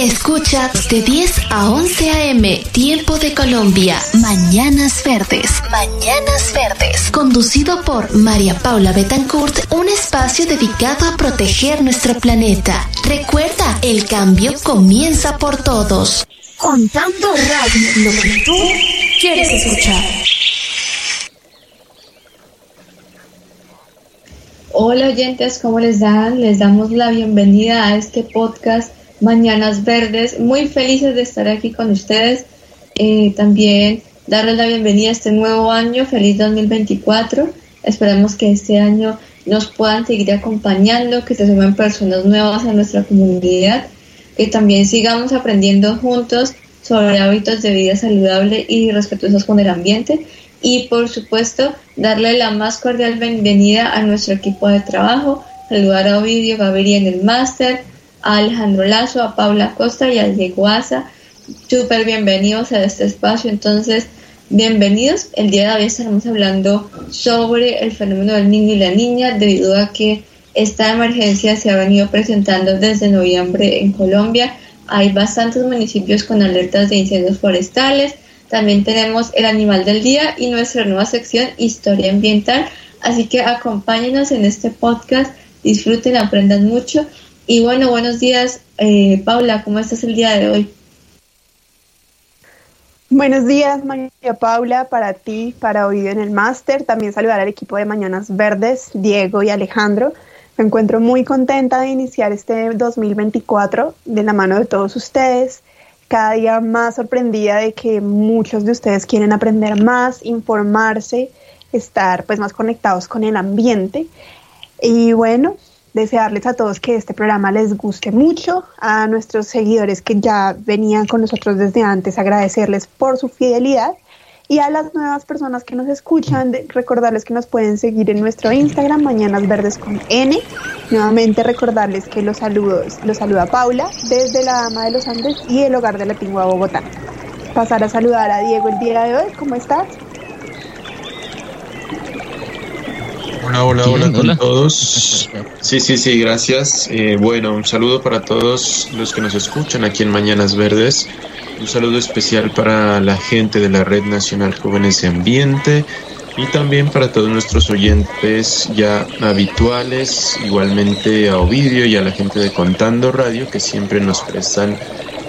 Escucha de 10 a 11 a.m. Tiempo de Colombia. Mañanas Verdes. Mañanas Verdes. Conducido por María Paula Betancourt, un espacio dedicado a proteger nuestro planeta. Recuerda, el cambio comienza por todos. Contando radio, lo que tú quieres escuchar. Hola oyentes, ¿cómo les dan? Les damos la bienvenida a este podcast Mañanas Verdes. Muy felices de estar aquí con ustedes. Eh, también darles la bienvenida a este nuevo año. Feliz 2024. Esperemos que este año nos puedan seguir acompañando, que se sumen personas nuevas a nuestra comunidad, que también sigamos aprendiendo juntos sobre hábitos de vida saludable y respetuosos con el ambiente y por supuesto darle la más cordial bienvenida a nuestro equipo de trabajo, saludar a Ovidio Gaviria en el máster, a Alejandro Lazo, a Paula Costa y a Diego Asa. Súper bienvenidos a este espacio. Entonces, bienvenidos. El día de hoy estaremos hablando sobre el fenómeno del niño y la niña debido a que esta emergencia se ha venido presentando desde noviembre en Colombia. Hay bastantes municipios con alertas de incendios forestales. También tenemos el animal del día y nuestra nueva sección Historia Ambiental. Así que acompáñenos en este podcast, disfruten, aprendan mucho y bueno, buenos días, eh, Paula, ¿cómo estás el día de hoy? Buenos días, María Paula, para ti, para Oído en el Máster. También saludar al equipo de Mañanas Verdes, Diego y Alejandro. Me encuentro muy contenta de iniciar este 2024 de la mano de todos ustedes. Cada día más sorprendida de que muchos de ustedes quieren aprender más, informarse, estar pues más conectados con el ambiente. Y bueno, desearles a todos que este programa les guste mucho, a nuestros seguidores que ya venían con nosotros desde antes, agradecerles por su fidelidad y a las nuevas personas que nos escuchan, recordarles que nos pueden seguir en nuestro Instagram, Mañanas Verdes con N. Nuevamente recordarles que los saludos, los saluda Paula desde la Dama de los Andes y el Hogar de la Tingua Bogotá. Pasar a saludar a Diego el día de hoy, ¿cómo estás? Hola, hola, hola con todos. Sí, sí, sí, gracias. Eh, bueno, un saludo para todos los que nos escuchan aquí en Mañanas Verdes. Un saludo especial para la gente de la Red Nacional Jóvenes Ambiente y también para todos nuestros oyentes ya habituales, igualmente a Ovidio y a la gente de Contando Radio que siempre nos prestan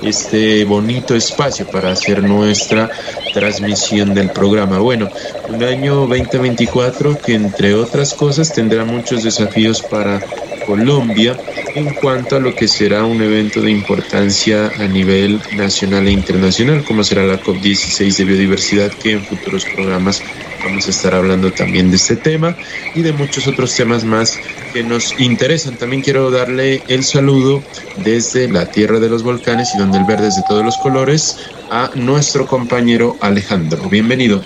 este bonito espacio para hacer nuestra transmisión del programa. Bueno, un año 2024 que entre otras cosas tendrá muchos desafíos para Colombia en cuanto a lo que será un evento de importancia a nivel nacional e internacional, como será la COP16 de biodiversidad, que en futuros programas vamos a estar hablando también de este tema y de muchos otros temas más que nos interesan. También quiero darle el saludo desde la tierra de los volcanes y donde el verde es de todos los colores a nuestro compañero Alejandro. Bienvenido.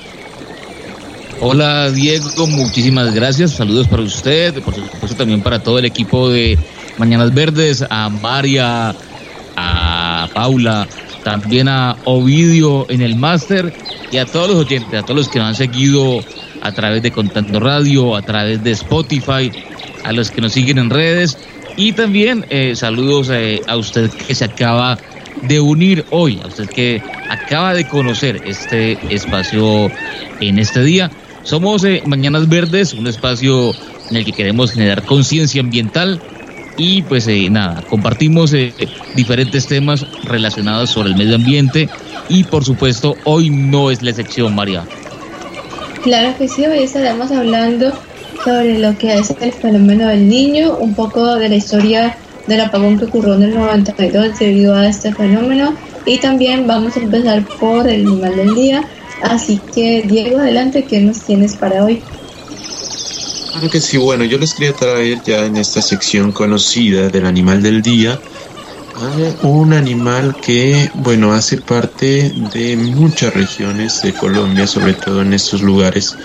Hola Diego, muchísimas gracias. Saludos para usted, por supuesto también para todo el equipo de Mañanas Verdes, a María, a Paula, también a Ovidio en el máster y a todos los oyentes, a todos los que nos han seguido a través de Contando Radio, a través de Spotify, a los que nos siguen en redes y también eh, saludos eh, a usted que se acaba de unir hoy, a usted que acaba de conocer este espacio en este día. Somos eh, Mañanas Verdes, un espacio en el que queremos generar conciencia ambiental y pues eh, nada, compartimos eh, diferentes temas relacionados sobre el medio ambiente y por supuesto hoy no es la excepción, María. Claro que sí, hoy estaremos hablando sobre lo que es el fenómeno del niño, un poco de la historia del apagón que ocurrió en el 92 debido a este fenómeno y también vamos a empezar por el animal del día Así que, Diego, adelante, ¿qué nos tienes para hoy? Claro que sí, bueno, yo les quería traer ya en esta sección conocida del animal del día un animal que, bueno, hace parte de muchas regiones de Colombia, sobre todo en estos lugares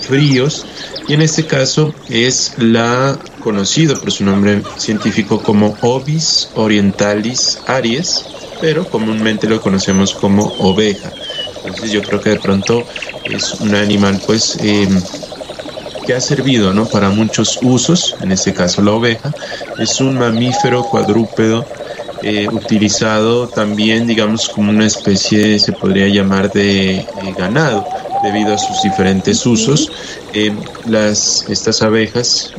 fríos y en este caso es la conocido por su nombre científico como Ovis orientalis aries, pero comúnmente lo conocemos como oveja. Entonces yo creo que de pronto es un animal pues em, que ha servido ¿no? para muchos usos, en este caso la oveja, es un mamífero cuadrúpedo eh, utilizado también, digamos, como una especie, se podría llamar, de eh, ganado, debido a sus diferentes usos. Eh, las, estas abejas,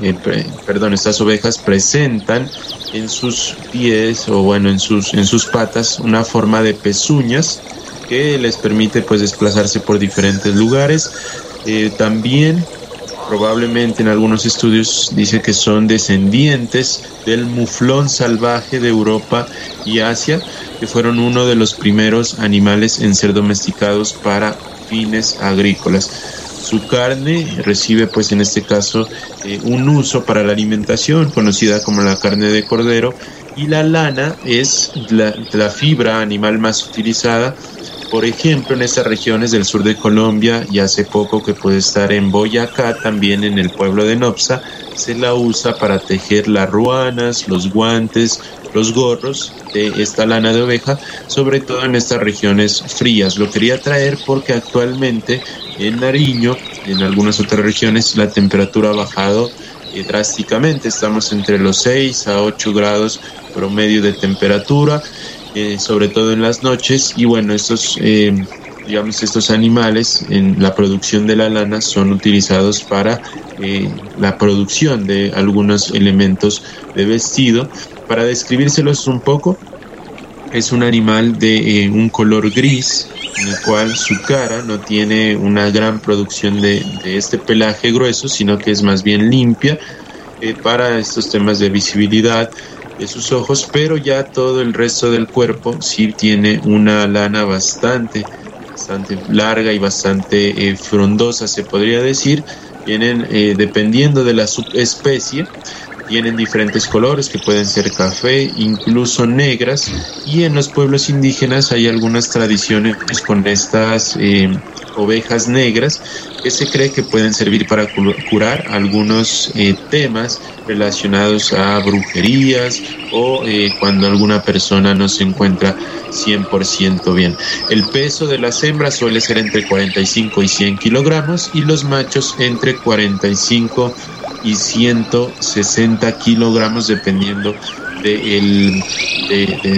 perdón, estas ovejas presentan en sus pies o bueno, en sus, en sus patas una forma de pezuñas que les permite pues desplazarse por diferentes lugares. también probablemente en algunos estudios dice que son descendientes del muflón salvaje de Europa y Asia, que fueron uno de los primeros animales en ser domesticados para fines agrícolas. Su carne recibe, pues en este caso, eh, un uso para la alimentación, conocida como la carne de cordero, y la lana es la fibra animal más utilizada por ejemplo, en estas regiones del sur de Colombia y hace poco que puede estar en Boyacá, también en el pueblo de Nopsa, se la usa para tejer las ruanas, los guantes, los gorros de esta lana de oveja, sobre todo en estas regiones frías. Lo quería traer porque actualmente en Nariño, en algunas otras regiones, la temperatura ha bajado eh, drásticamente. Estamos entre los 6 a 8 grados promedio de temperatura eh, sobre todo en las noches. Y bueno, estos, eh, digamos, estos animales en la producción de la lana son utilizados para eh, la producción de algunos elementos de vestido. Para describírselos un poco, es un animal de un color gris, en el cual su cara no tiene una gran producción de, de este pelaje grueso, sino que es más bien limpia para estos temas de visibilidad de sus ojos, pero ya todo el resto del cuerpo sí tiene una lana bastante, bastante larga y bastante eh, frondosa, se podría decir. Tienen, eh, dependiendo de la subespecie, tienen diferentes colores que pueden ser café, incluso negras, y en los pueblos indígenas hay algunas tradiciones con estas eh, ovejas negras que se cree que pueden servir para curar algunos eh, temas relacionados a brujerías o eh, cuando alguna persona no se encuentra 100% bien. El peso de las hembras suele ser entre 45 y 100 kilogramos y los machos entre 45 y 160 kilogramos dependiendo de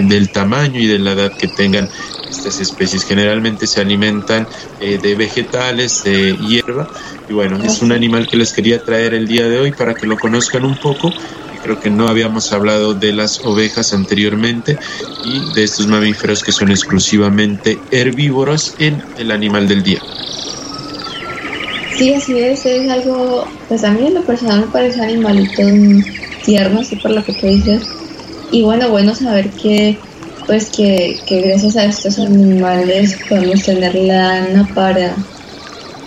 del tamaño y de la edad que tengan estas especies. Generalmente se alimentan eh, de vegetales, de hierba. Y bueno, es un animal que les quería traer el día de hoy para que lo conozcan un poco. Creo que no habíamos hablado de las ovejas anteriormente y de estos mamíferos que son exclusivamente herbívoros en el animal del día. Sí, así es, es algo, pues a mí en lo personal me parece animalito tierno, así por lo que tú dices. Y bueno, bueno saber que pues que, gracias a estos animales podemos tener lana para,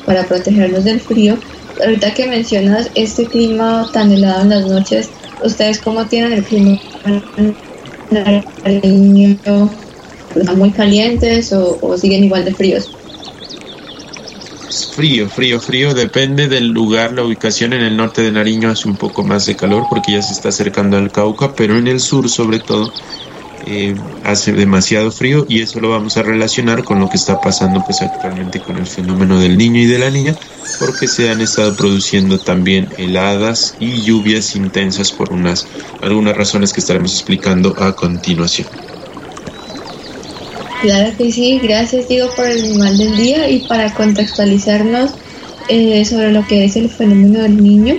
para protegernos del frío. Ahorita que mencionas este clima tan helado en las noches, ¿ustedes cómo tienen el clima? ¿Están muy calientes o siguen igual de fríos? Frío, frío, frío, depende del lugar, la ubicación en el norte de Nariño hace un poco más de calor porque ya se está acercando al Cauca, pero en el sur sobre todo eh, hace demasiado frío y eso lo vamos a relacionar con lo que está pasando pues actualmente con el fenómeno del niño y de la niña porque se han estado produciendo también heladas y lluvias intensas por unas algunas razones que estaremos explicando a continuación. Claro que sí, gracias Diego por el animal del día y para contextualizarnos eh, sobre lo que es el fenómeno del niño,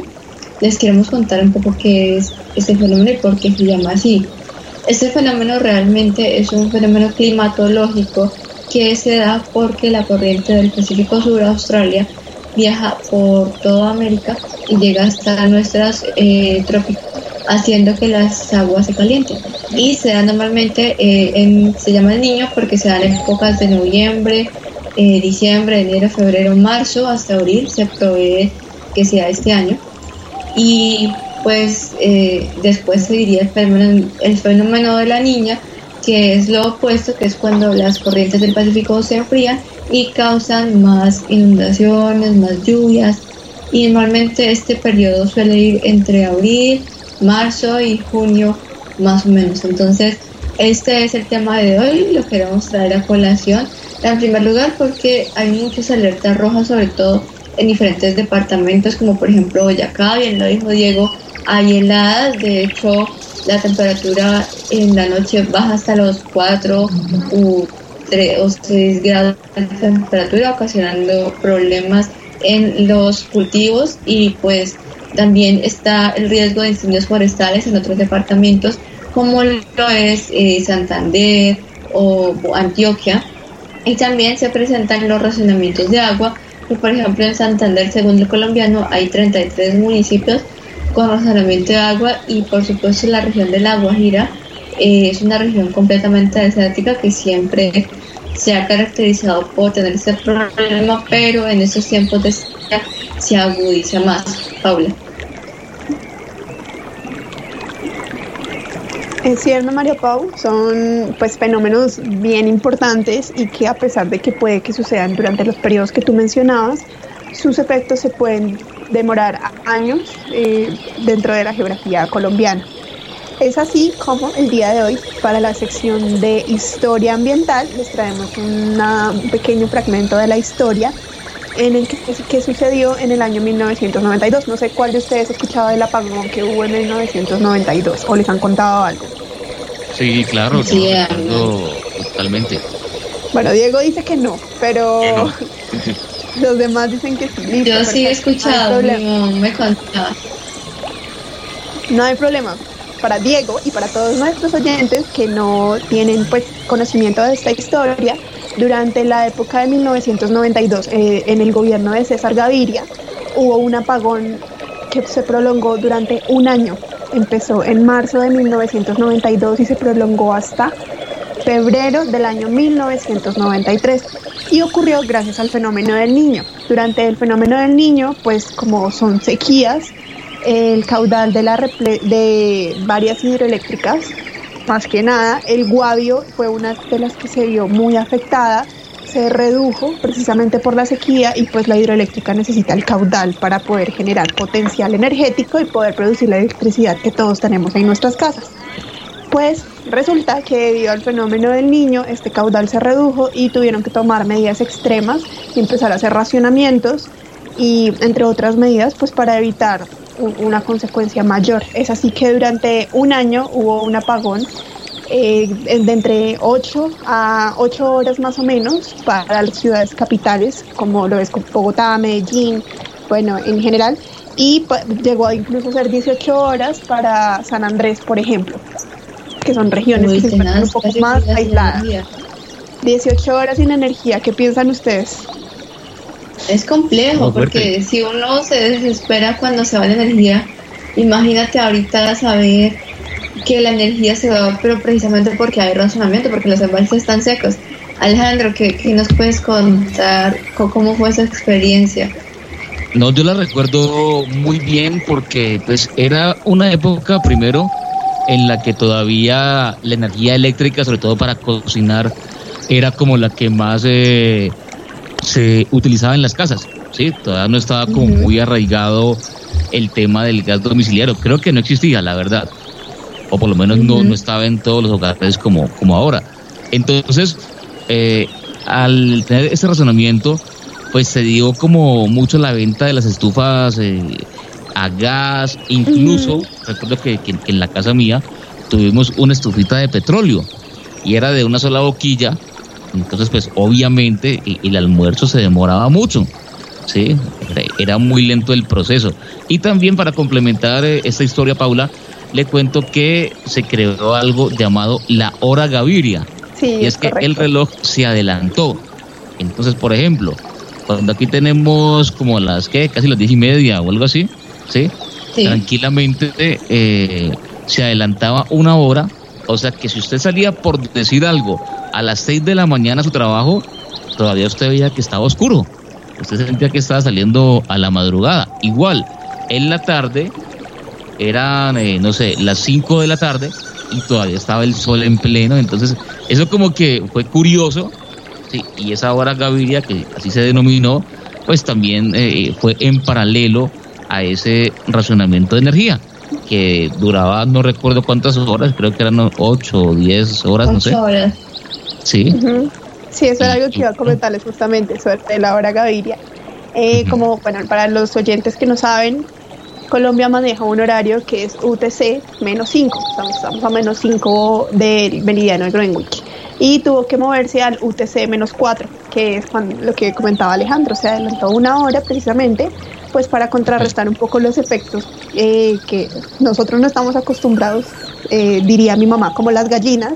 les queremos contar un poco qué es este fenómeno y por qué se llama así. Este fenómeno realmente es un fenómeno climatológico que se da porque la corriente del Pacífico Sur Australia viaja por toda América y llega hasta nuestras eh, haciendo que las aguas se calienten. Y se da normalmente, eh, se llama niño porque se dan en épocas de noviembre, eh, diciembre, enero, febrero, marzo, hasta abril, se provee que sea este año. Y pues eh, después seguiría el el fenómeno de la niña, que es lo opuesto, que es cuando las corrientes del Pacífico se enfrían y causan más inundaciones, más lluvias y normalmente este periodo suele ir entre abril, marzo y junio más o menos. Entonces, este es el tema de hoy, lo queremos traer a colación. En primer lugar, porque hay muchas alertas rojas, sobre todo en diferentes departamentos, como por ejemplo Boyacá, bien lo dijo Diego, hay heladas, de hecho la temperatura en la noche baja hasta los 4 u 3 o 6 grados de temperatura, ocasionando problemas en los cultivos y pues también está el riesgo de incendios forestales en otros departamentos como lo es eh, Santander o Antioquia y también se presentan los racionamientos de agua que por ejemplo en Santander según el colombiano hay 33 municipios con racionamiento de agua y por supuesto la región de La Guajira eh, es una región completamente desértica que siempre se ha caracterizado por tener ese problema, pero en estos tiempos de se agudiza más. Paula. Es cierto, María Pau, son pues fenómenos bien importantes y que a pesar de que puede que sucedan durante los periodos que tú mencionabas, sus efectos se pueden demorar años eh, dentro de la geografía colombiana. Es así como el día de hoy, para la sección de historia ambiental, les traemos un pequeño fragmento de la historia en el que, sucedió en el año 1992. No sé cuál de ustedes ha escuchado del apagón que hubo en 1992 o les han contado algo. Sí, claro, sí, totalmente. Bueno, Diego dice que no, pero los demás dicen que sí. Yo sí he escuchado, no, me contaba. No hay problema para Diego y para todos nuestros oyentes que no tienen pues conocimiento de esta historia, durante la época de 1992 eh, en el gobierno de César Gaviria hubo un apagón que se prolongó durante un año. Empezó en marzo de 1992 y se prolongó hasta febrero del año 1993 y ocurrió gracias al fenómeno del niño. Durante el fenómeno del niño, pues como son sequías, el caudal de, de varias hidroeléctricas, más que nada, el Guavio fue una de las que se vio muy afectada, se redujo precisamente por la sequía y pues la hidroeléctrica necesita el caudal para poder generar potencial energético y poder producir la electricidad que todos tenemos en nuestras casas. Pues resulta que debido al fenómeno del niño, este caudal se redujo y tuvieron que tomar medidas extremas y empezar a hacer racionamientos y entre otras medidas pues para evitar una consecuencia mayor. Es así que durante un año hubo un apagón eh, de entre 8 a 8 horas más o menos para las ciudades capitales, como lo es Bogotá, Medellín, bueno, en general, y llegó a incluso ser 18 horas para San Andrés, por ejemplo, que son regiones que se encuentran un poco más aisladas. 18 horas sin energía, ¿qué piensan ustedes? Es complejo porque si uno se desespera cuando se va la energía, imagínate ahorita saber que la energía se va, pero precisamente porque hay razonamiento, porque los embalses están secos. Alejandro, ¿qué, ¿qué, nos puedes contar? ¿Cómo fue esa experiencia? No, yo la recuerdo muy bien porque pues era una época primero en la que todavía la energía eléctrica, sobre todo para cocinar, era como la que más eh, se utilizaba en las casas, ¿sí? Todavía no estaba como muy arraigado el tema del gas domiciliario. Creo que no existía, la verdad. O por lo menos no, no estaba en todos los hogares como, como ahora. Entonces, eh, al tener ese razonamiento, pues se dio como mucho la venta de las estufas eh, a gas, incluso, recuerdo que, que, en la casa mía tuvimos una estufita de petróleo y era de una sola boquilla entonces, pues obviamente el almuerzo se demoraba mucho. ¿sí? Era muy lento el proceso. Y también para complementar eh, esta historia, Paula, le cuento que se creó algo llamado la hora Gaviria. y es que el reloj se adelantó. Entonces, por ejemplo, cuando aquí tenemos como las que casi las diez y media o algo así, ¿sí? Tranquilamente eh, se adelantaba una hora. O sea que si usted salía por decir algo a las 6 de la mañana a su trabajo, todavía usted veía que estaba oscuro. Usted sentía que estaba saliendo a la madrugada. Igual, en la tarde, eran, eh, no sé, las 5 de la tarde y todavía estaba el sol en pleno. Entonces, eso como que fue curioso. Y esa hora Gaviria, que así se denominó, pues también eh, fue en paralelo a ese racionamiento de energía que duraba no recuerdo cuántas horas, creo que eran 8 o 10 horas, no sé. Horas. Sí. Sí, eso era algo que iba a comentarles justamente sobre la hora Gaviria. Eh, Como, bueno, para los oyentes que no saben, Colombia maneja un horario que es UTC menos 5, estamos, a menos 5 del meridiano de Greenwich. Y tuvo que moverse al UTC menos 4, que es lo que comentaba Alejandro, se adelantó una hora precisamente, pues para contrarrestar un poco los efectos eh, que nosotros no estamos acostumbrados, eh, diría mi mamá, como las gallinas.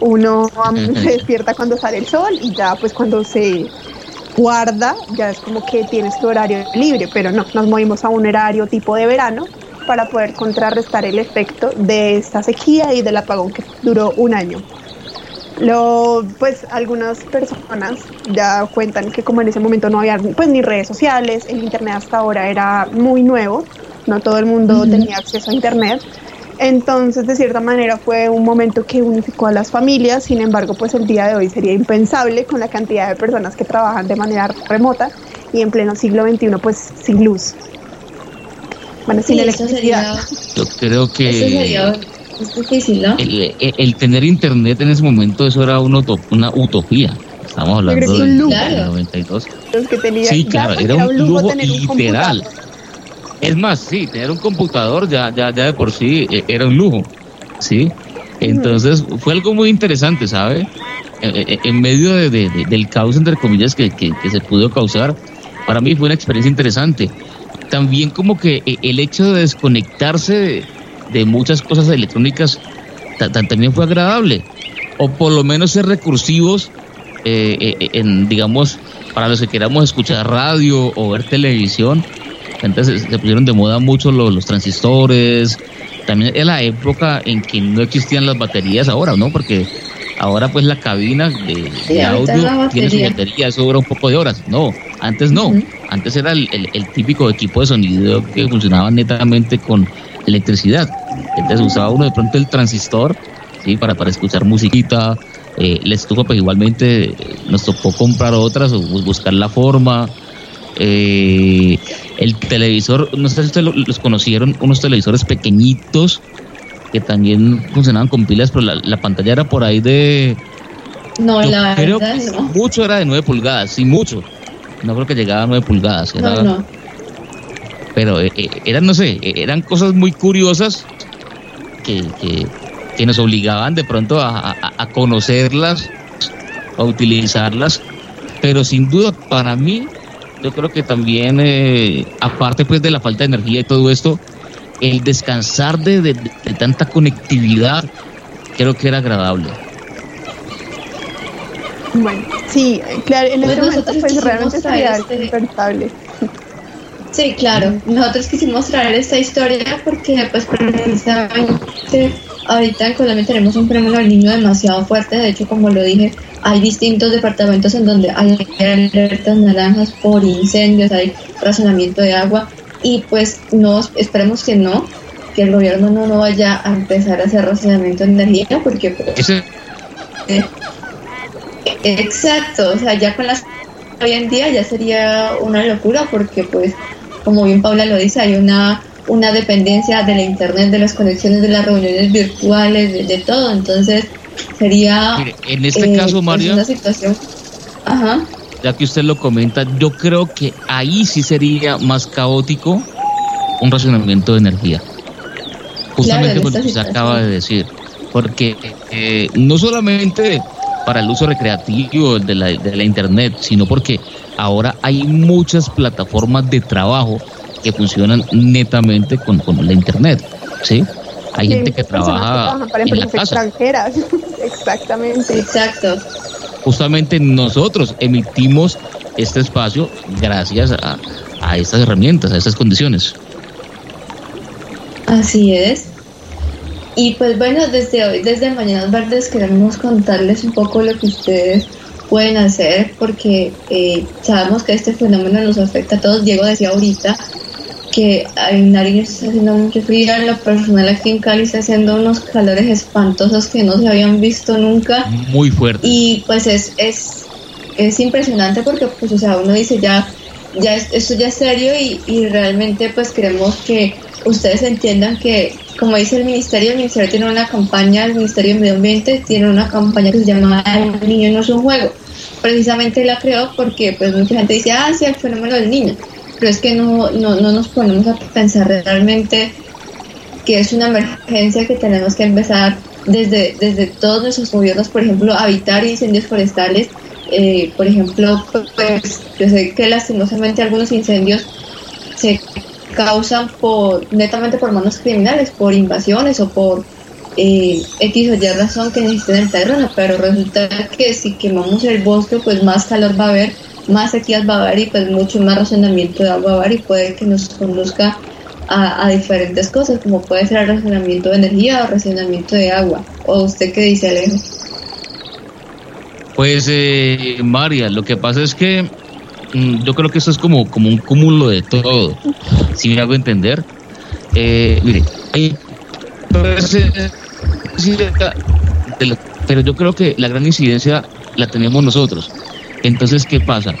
Uno se despierta cuando sale el sol y ya pues cuando se guarda, ya es como que tienes tu horario libre, pero no, nos movimos a un horario tipo de verano para poder contrarrestar el efecto de esta sequía y del apagón que duró un año. Lo, pues algunas personas ya cuentan que como en ese momento no había pues ni redes sociales, el internet hasta ahora era muy nuevo, no todo el mundo tenía acceso a internet, entonces, de cierta manera, fue un momento que unificó a las familias. Sin embargo, pues el día de hoy sería impensable con la cantidad de personas que trabajan de manera remota y en pleno siglo XXI, pues sin luz. Bueno, sin electricidad. Yo creo que. Eso sería difícil, ¿no? El, tener internet en ese momento, eso era una, utopía. Estamos hablando del 92. sí, claro, era un lujo literal. Es más, sí, tener un computador ya, ya, ya de por sí eh, era un lujo, ¿sí? Entonces fue algo muy interesante, ¿sabe? Eh, eh, en medio de, del caos, entre comillas, que, que, se pudo causar, para mí fue una experiencia interesante. También como que el hecho de desconectarse de, muchas cosas electrónicas también fue agradable. O por lo menos ser recursivos, en, digamos, para los que queramos escuchar radio o ver televisión, entonces se pusieron de moda mucho los, transistores. También es la época en que no existían las baterías ahora, ¿no? Porque ahora pues la cabina de, audio tiene su batería, eso dura un poco de horas. No, antes no. Antes era el, típico equipo de sonido que funcionaba netamente con electricidad. Entonces usaba uno de pronto el transistor, ¿sí? Para, para escuchar musiquita. Eh, la estufa pues igualmente eh, nos tocó comprar otras o buscar la forma eh, el televisor, no sé si ustedes los conocieron, unos televisores pequeñitos que también funcionaban con pilas, pero la, pantalla era por ahí de... No, la creo que mucho era de 9 pulgadas, sí, mucho. No creo que llegaba a 9 pulgadas. no, no. Pero eh, eh, eran, no sé, eh, eran cosas muy curiosas que, que, nos obligaban de pronto a, a conocerlas, a utilizarlas. Pero sin duda, para mí, yo creo que también, eh, aparte pues de la falta de energía y todo esto, el descansar de, tanta conectividad creo que era agradable. Bueno, sí, claro, en pues ese momento pues realmente sería este... Sí, claro. Nosotros quisimos traer esta historia porque pues precisamente ahorita en Colombia tenemos un premio al niño demasiado fuerte. De hecho, como lo dije, hay distintos departamentos en donde hay alertas naranjas por incendios, hay razonamiento de agua y pues no esperemos que no, que el gobierno no, no vaya a empezar a hacer razonamiento de energía porque pues, eh, exacto, o sea, ya con las hoy en día ya sería una locura porque pues como bien Paula lo dice, hay una una dependencia de la internet, de las conexiones, de las reuniones virtuales, de, de todo, entonces sería en este caso eh, pues, Mario una situación ajá. ya que usted lo comenta yo creo que ahí sí sería más caótico un racionamiento de energía. Justamente por lo que usted acaba de decir porque eh, no solamente para el uso recreativo de la, de la internet sino porque ahora hay muchas plataformas de trabajo que funcionan netamente con, con la internet sí hay gente que trabaja para en extranjeras. Exactamente. Exacto. Justamente nosotros emitimos este espacio gracias a, a estas herramientas, a estas condiciones. Así es. Y pues bueno, desde hoy, desde Mañanas Verdes queremos contarles un poco lo que ustedes pueden hacer porque eh, sabemos que este fenómeno nos afecta a todos. Diego decía ahorita que en Nariño está haciendo mucho frío, en lo personal aquí en Cali está haciendo unos calores espantosos que no se habían visto nunca. Muy fuerte. Y pues es, es, es impresionante porque pues o sea, uno dice ya ya esto ya es serio y, y realmente pues queremos que ustedes entiendan que, como dice el ministerio, el ministerio tiene una campaña, el Ministerio de Medio Ambiente tiene una campaña que se llama El niño no es un juego. Precisamente la creó porque pues mucha gente dice, ah, sí, el fenómeno del niño, pero es que no, no, no nos ponemos a pensar realmente que es una emergencia que tenemos que empezar desde, desde todos nuestros gobiernos, por ejemplo, evitar incendios forestales. Eh, por ejemplo, pues yo sé que lastimosamente algunos incendios se causan por netamente por manos criminales, por invasiones o por eh, X o Y razón que necesiten el terreno, pero resulta que si quemamos el bosque, pues más calor va a haber, más sequías va a haber y pues mucho más racionamiento de agua a y puede que nos conduzca a, diferentes cosas, como puede ser el racionamiento de energía o racionamiento de agua. ¿O usted qué dice, Alejo? Pues, eh, María, lo que pasa es que Mm, yo creo que eso es como, como un cúmulo de todo, si me hago entender. Eh, mire, hay, pero yo creo que la gran incidencia la tenemos nosotros. Entonces, ¿qué pasa?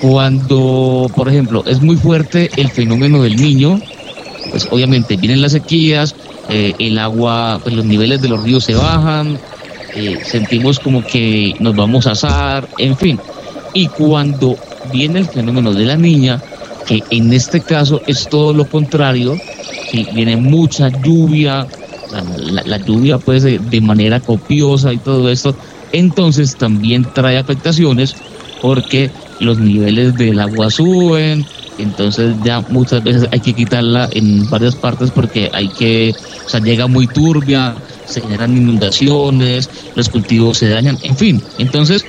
Cuando, por ejemplo, es muy fuerte el fenómeno del niño, pues obviamente vienen las sequías, eh, el agua, pues los niveles de los ríos se bajan, eh, sentimos como que nos vamos a asar, en fin. Y cuando viene el fenómeno de la niña, que en este caso es todo lo contrario, que viene mucha lluvia, la, lluvia pues de, de, manera copiosa y todo esto, entonces también trae afectaciones porque los niveles del agua suben, entonces ya muchas veces hay que quitarla en varias partes porque hay que, o sea, llega muy turbia, se generan inundaciones, los cultivos se dañan, en fin, entonces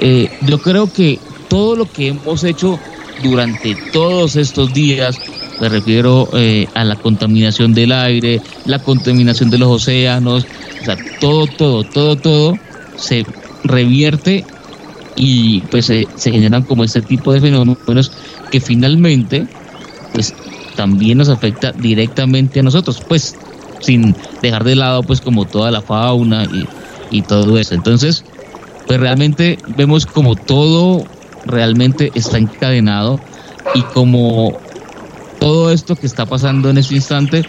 eh, yo creo que todo lo que hemos hecho durante todos estos días, me refiero eh, a la contaminación del aire, la contaminación de los océanos, o sea, todo, todo, todo, todo se revierte y pues se, generan como este tipo de fenómenos que finalmente pues también nos afecta directamente a nosotros, pues sin dejar de lado pues como toda la fauna y, y todo eso. Entonces, pues realmente vemos como todo realmente está encadenado y como todo esto que está pasando en este instante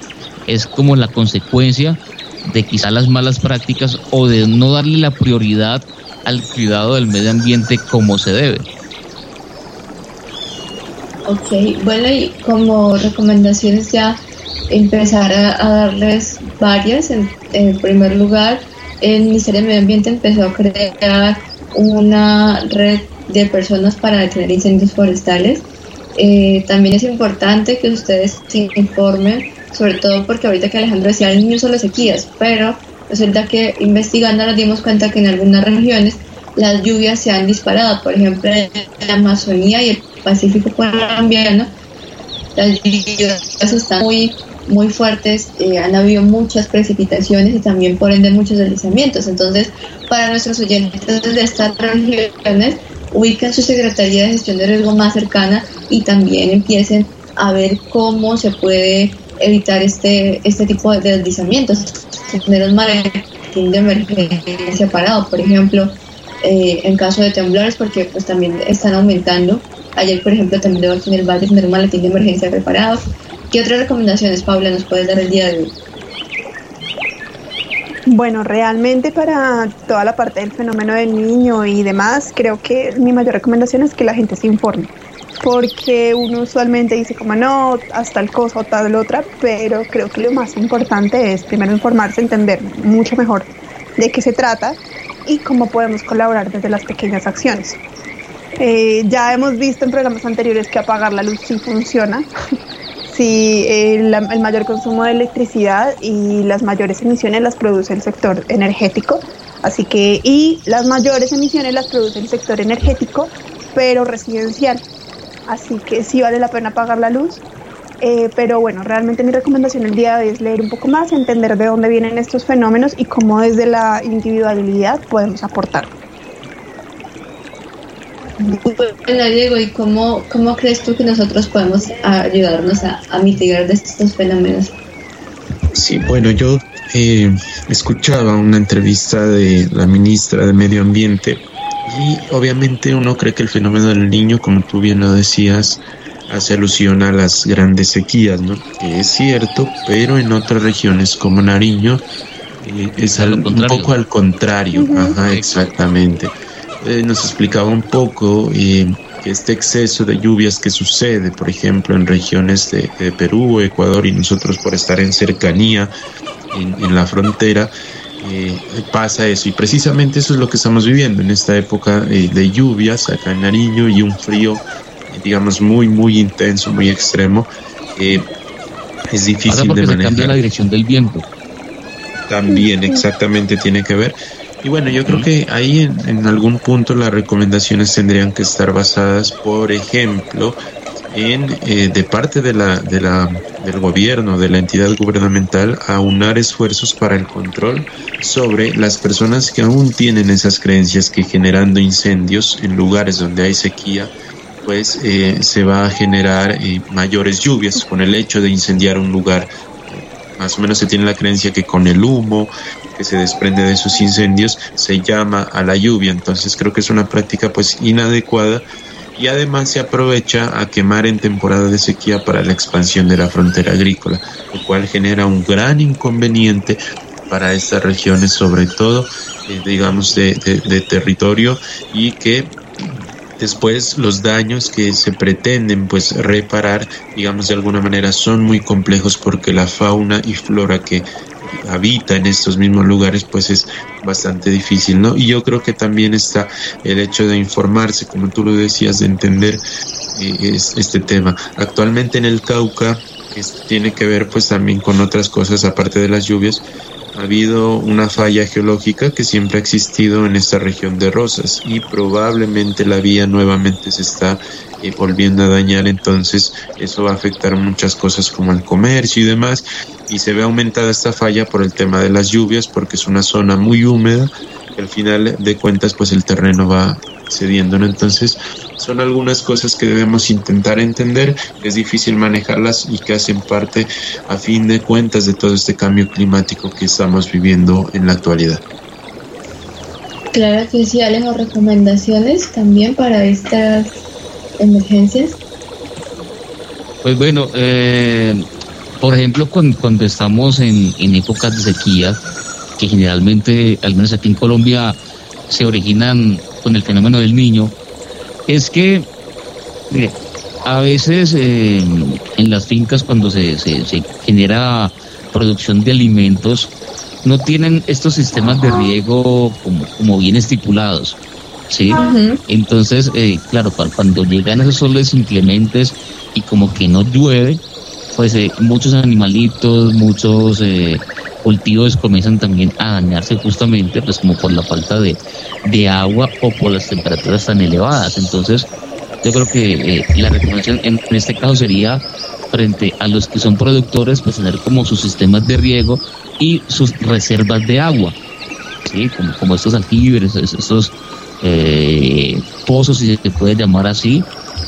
es como la consecuencia de quizá las malas prácticas o de no darle la prioridad al cuidado del medio ambiente como se debe. Ok, bueno, y como recomendaciones ya empezar a, darles varias. En, primer lugar, el Ministerio de Medio Ambiente empezó a crear una red de personas para detener incendios forestales. Eh, también es importante que ustedes se informen, sobre todo porque ahorita que Alejandro decía, el niño solo sequías, pero resulta que investigando nos dimos cuenta que en algunas regiones las lluvias se han disparado, por ejemplo en la Amazonía y el Pacífico colombiano, las lluvias están muy muy fuertes, eh, han habido muchas precipitaciones y también por ende muchos deslizamientos. Entonces, para nuestros oyentes de estas regiones, ubiquen su Secretaría de Gestión de Riesgo más cercana y también empiecen a ver cómo se puede evitar este, este tipo de deslizamientos, tener un maletín de emergencia parado, por ejemplo, eh, en caso de temblores, porque pues también están aumentando. Ayer, por ejemplo, también aquí en el valle tener un maletín de emergencia preparado. ¿Qué otras recomendaciones, Paula, nos puedes dar el día de hoy? Bueno, realmente para toda la parte del fenómeno del niño y demás, creo que mi mayor recomendación es que la gente se informe. Porque uno usualmente dice como no, hasta el cosa o tal otra, pero creo que lo más importante es primero informarse, entender mucho mejor de qué se trata y cómo podemos colaborar desde las pequeñas acciones. Eh, ya hemos visto en programas anteriores que apagar la luz sí funciona, si el, mayor consumo de electricidad y las mayores emisiones las produce el sector energético. Así que, y las mayores emisiones las produce el sector energético, pero residencial. Así que sí vale la pena pagar la luz. Eh, pero bueno, realmente mi recomendación el día de hoy es leer un poco más, entender de dónde vienen estos fenómenos y cómo desde la individualidad podemos aportar. Bueno, Diego, ¿y cómo, cómo crees tú que nosotros podemos ayudarnos a, mitigar de estos fenómenos? Sí, bueno, yo eh, escuchaba una entrevista de la ministra de Medio Ambiente Y obviamente uno cree que el fenómeno del niño, como tú bien lo decías, hace alusión a las grandes sequías, ¿no? Que es cierto, pero en otras regiones como Nariño eh, es un poco al contrario. Ajá, exactamente. Eh, nos explicaba un poco eh, que este exceso de lluvias que sucede, por ejemplo, en regiones de, Perú, Ecuador y nosotros por estar en cercanía en, la frontera, pasa eso. Y precisamente eso es lo que estamos viviendo en esta época de lluvias acá en Nariño y un frío digamos, muy, muy intenso, muy extremo, eh, es difícil de manejar. Se cambia la dirección del viento. También, exactamente, tiene que ver. Y bueno, yo creo que ahí en, en, algún punto las recomendaciones tendrían que estar basadas, por ejemplo, en eh, de parte de la, de la, del gobierno, de la entidad gubernamental, aunar esfuerzos para el control sobre las personas que aún tienen esas creencias que generando incendios en lugares donde hay sequía pues eh, se va a generar eh, mayores lluvias con el hecho de incendiar un lugar. Más o menos se tiene la creencia que con el humo que se desprende de esos incendios se llama a la lluvia. Entonces creo que es una práctica pues inadecuada y además se aprovecha a quemar en temporada de sequía para la expansión de la frontera agrícola, lo cual genera un gran inconveniente para estas regiones, sobre todo, eh, digamos, de, de territorio y que Después los daños que se pretenden pues reparar, digamos de alguna manera, son muy complejos porque la fauna y flora que habita en estos mismos lugares pues es bastante difícil, ¿no? Y yo creo que también está el hecho de informarse, como tú lo decías, de entender eh, este tema. Actualmente en el Cauca, que tiene que ver pues también con otras cosas aparte de las lluvias, ha habido una falla geológica que siempre ha existido en esta región de Rosas y probablemente la vía nuevamente se está eh, volviendo a dañar, entonces eso va a afectar muchas cosas como el comercio y demás. Y se ve aumentada esta falla por el tema de las lluvias porque es una zona muy húmeda que al final de cuentas pues el terreno va cediendo, Entonces son algunas cosas que debemos intentar entender, es difícil manejarlas y que hacen parte a fin de cuentas de todo este cambio climático que estamos viviendo en la actualidad. Claro que sí, Alejo, recomendaciones también para estas emergencias. Pues bueno, eh, por ejemplo, cuando, estamos en, en épocas de sequía, que generalmente, al menos aquí en Colombia, se originan con el fenómeno del niño, es que a veces eh, en las fincas cuando se, se, genera producción de alimentos, no tienen estos sistemas de riego como, como bien estipulados. ¿sí? Entonces, eh, claro, cuando llegan esos soles inclementes y como que no llueve, pues eh, muchos animalitos, muchos cultivos comienzan también a dañarse justamente pues como por la falta de, agua o por las temperaturas tan elevadas. Entonces yo creo que eh, la recomendación en, este caso sería frente a los que son productores pues tener como sus sistemas de riego y sus reservas de agua, ¿sí? como, como estos aljibres, estos eh, pozos si se puede llamar así,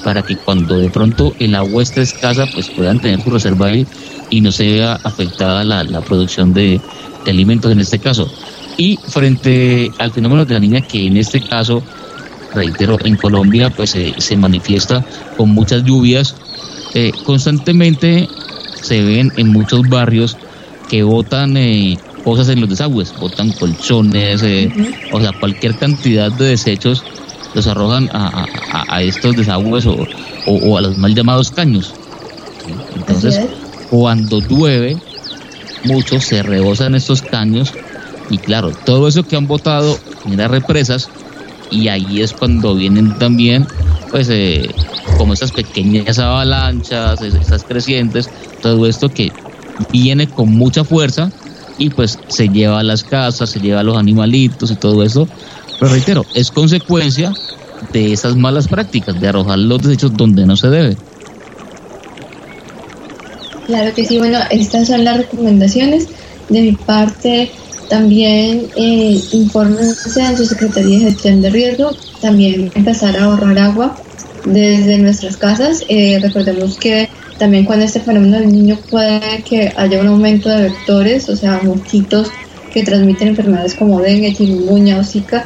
para que cuando de pronto el agua esté escasa pues puedan tener su reserva ahí y no se vea afectada la, la producción de, alimentos en este caso. Y frente al fenómeno de la niña, que en este caso, reitero, en Colombia pues se manifiesta con muchas lluvias, eh, constantemente se ven en muchos barrios que botan eh, cosas en los desagües, botan colchones, eh, o sea, cualquier cantidad de desechos los arrojan a, a, estos desagües o, o, a los mal llamados caños. Entonces, cuando llueve, muchos se rebosan estos caños y claro, todo eso que han botado genera represas y ahí es cuando vienen también pues eh, como estas pequeñas avalanchas, estas crecientes, todo esto que viene con mucha fuerza y pues se lleva a las casas, se lleva a los animalitos y todo eso. Pero reitero, es consecuencia de esas malas prácticas, de arrojar los desechos donde no se debe. Claro que sí, bueno, estas son las recomendaciones. De mi parte, también eh, infórmense en su Secretaría de Gestión de Riesgo, también empezar a ahorrar agua desde nuestras casas. Eh, recordemos que también cuando este fenómeno del niño puede que haya un aumento de vectores, o sea, mosquitos que transmiten enfermedades como dengue, chikungunya o zika,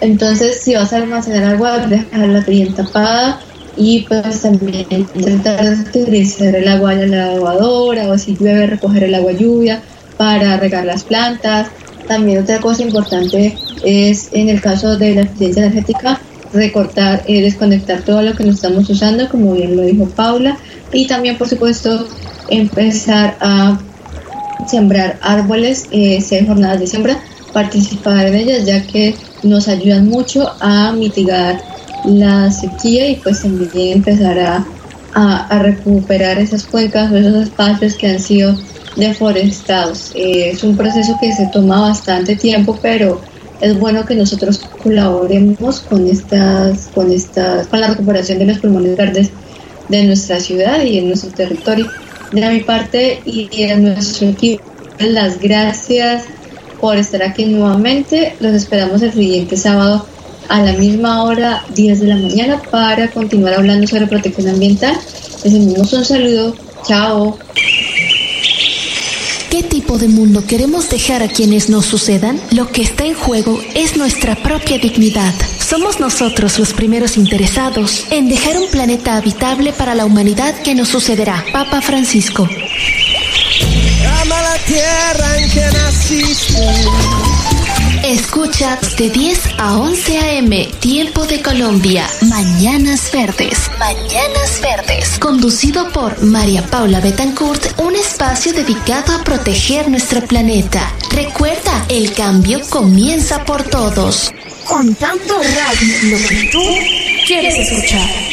Entonces, si vas a almacenar agua, dejarla bien tapada y pues también intentar utilizar el agua en la lavadora o si llueve recoger el agua lluvia para regar las plantas. También otra cosa importante es en el caso de la eficiencia energética recortar, eh, desconectar todo lo que nos estamos usando, como bien lo dijo Paula, y también por supuesto empezar a sembrar árboles, eh, jornadas de siembra, participar en ellas, ya que nos ayudan mucho a mitigar la sequía y pues también empezar a, a, recuperar esas cuencas o esos espacios que han sido deforestados. Eh, es un proceso que se toma bastante tiempo, pero es bueno que nosotros colaboremos con estas, con estas, con la recuperación de los pulmones verdes de nuestra ciudad y en nuestro territorio. De mi parte y de nuestro equipo, las gracias por estar aquí nuevamente. Los esperamos el siguiente sábado a la misma hora, 10 de la mañana, para continuar hablando sobre protección ambiental. Les enviamos un saludo. Chao. ¿Qué tipo de mundo queremos dejar a quienes nos sucedan? Lo que está en juego es nuestra propia dignidad. Somos nosotros los primeros interesados en dejar un planeta habitable para la humanidad que nos sucederá. Papa Francisco. Ama la tierra en que naciste. Escucha de 10 a 11 a.m. Tiempo de Colombia. Mañanas Verdes. Mañanas Verdes. Conducido por María Paula Betancourt, un espacio dedicado a proteger nuestro planeta. Recuerda, el cambio comienza por todos. Contando Radio, lo que tú quieres escuchar.